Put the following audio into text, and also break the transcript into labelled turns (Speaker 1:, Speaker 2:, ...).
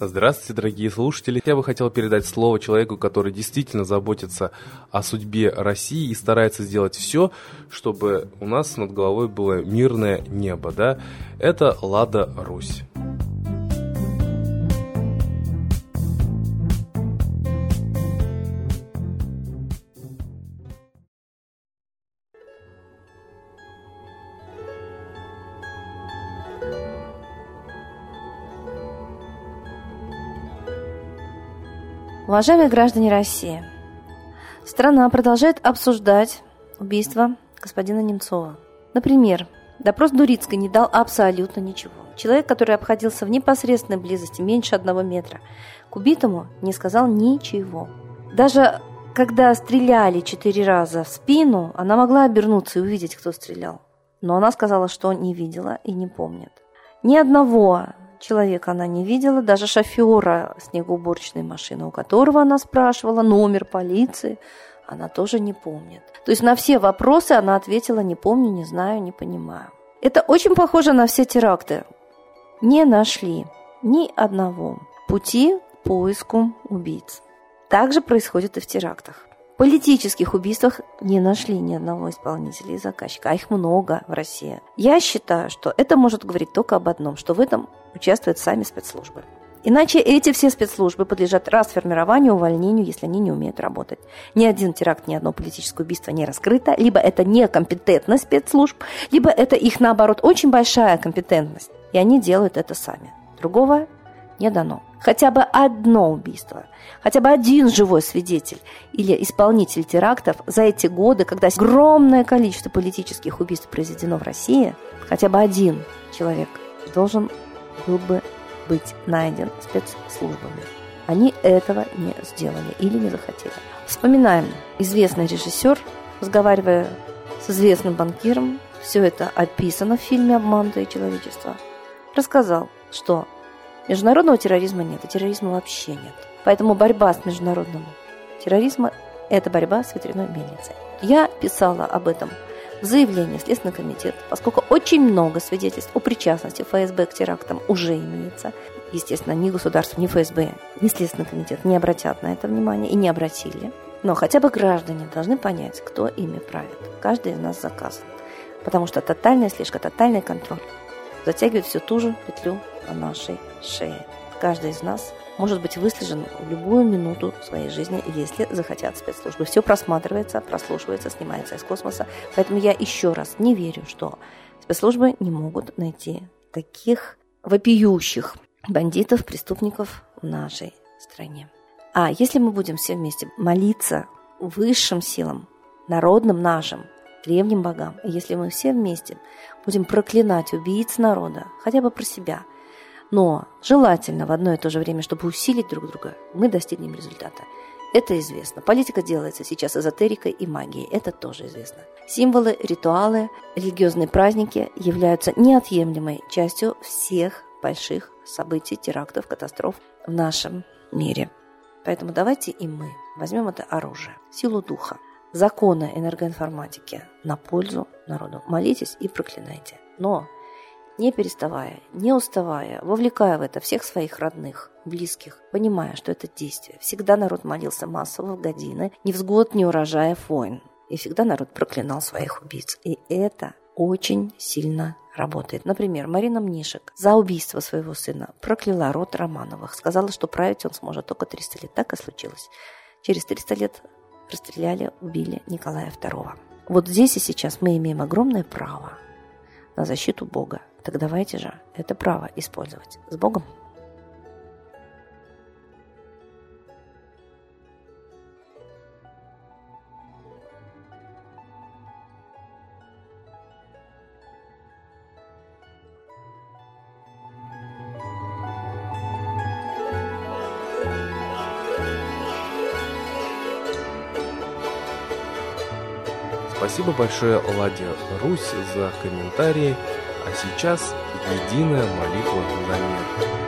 Speaker 1: Здравствуйте, дорогие слушатели. Я бы хотел передать слово человеку, который действительно заботится о судьбе России и старается сделать все, чтобы у нас над головой было мирное небо. Да? Это Лада Русь.
Speaker 2: Уважаемые граждане России, страна продолжает обсуждать убийство господина Немцова. Например, допрос Дурицкой не дал абсолютно ничего. Человек, который обходился в непосредственной близости меньше одного метра, к убитому не сказал ничего. Даже когда стреляли четыре раза в спину, она могла обернуться и увидеть, кто стрелял. Но она сказала, что не видела и не помнит. Ни одного человека она не видела, даже шофера снегоуборочной машины, у которого она спрашивала номер полиции, она тоже не помнит. То есть на все вопросы она ответила «не помню, не знаю, не понимаю». Это очень похоже на все теракты. Не нашли ни одного пути к поиску убийц. Также происходит и в терактах политических убийствах не нашли ни одного исполнителя и заказчика, а их много в России. Я считаю, что это может говорить только об одном, что в этом участвуют сами спецслужбы. Иначе эти все спецслужбы подлежат расформированию, увольнению, если они не умеют работать. Ни один теракт, ни одно политическое убийство не раскрыто. Либо это некомпетентность спецслужб, либо это их, наоборот, очень большая компетентность. И они делают это сами. Другого не дано. Хотя бы одно убийство, хотя бы один живой свидетель или исполнитель терактов за эти годы, когда огромное количество политических убийств произведено в России, хотя бы один человек должен был бы быть найден спецслужбами. Они этого не сделали или не захотели. Вспоминаем, известный режиссер, разговаривая с известным банкиром, все это описано в фильме «Обманутое человечество», рассказал, что Международного терроризма нет, и терроризма вообще нет. Поэтому борьба с международным терроризмом – это борьба с ветряной мельницей. Я писала об этом в заявлении в Следственный комитет, поскольку очень много свидетельств о причастности ФСБ к терактам уже имеется. Естественно, ни государство, ни ФСБ, ни Следственный комитет не обратят на это внимание и не обратили. Но хотя бы граждане должны понять, кто ими правит. Каждый из нас заказан. Потому что тотальная слежка, тотальный контроль затягивает всю ту же петлю на нашей шее. Каждый из нас может быть выслежен в любую минуту своей жизни, если захотят спецслужбы. Все просматривается, прослушивается, снимается из космоса. Поэтому я еще раз не верю, что спецслужбы не могут найти таких вопиющих бандитов, преступников в нашей стране. А если мы будем все вместе молиться высшим силам, народным нашим, древним богам, и если мы все вместе будем проклинать убийц народа, хотя бы про себя – но желательно в одно и то же время, чтобы усилить друг друга, мы достигнем результата. Это известно. Политика делается сейчас эзотерикой и магией. Это тоже известно. Символы, ритуалы, религиозные праздники являются неотъемлемой частью всех больших событий, терактов, катастроф в нашем мире. Поэтому давайте и мы возьмем это оружие, силу духа, законы энергоинформатики на пользу народу. Молитесь и проклинайте. Но не переставая, не уставая, вовлекая в это всех своих родных, близких, понимая, что это действие. Всегда народ молился массово в годины, ни взгод, ни урожая войн. И всегда народ проклинал своих убийц. И это очень сильно работает. Например, Марина Мнишек за убийство своего сына прокляла род Романовых. Сказала, что править он сможет только 300 лет. Так и случилось. Через 300 лет расстреляли, убили Николая II. Вот здесь и сейчас мы имеем огромное право на защиту Бога. Так давайте же это право использовать. С Богом!
Speaker 1: Спасибо большое Ладе Русь за комментарии. А сейчас единая молитва за мир.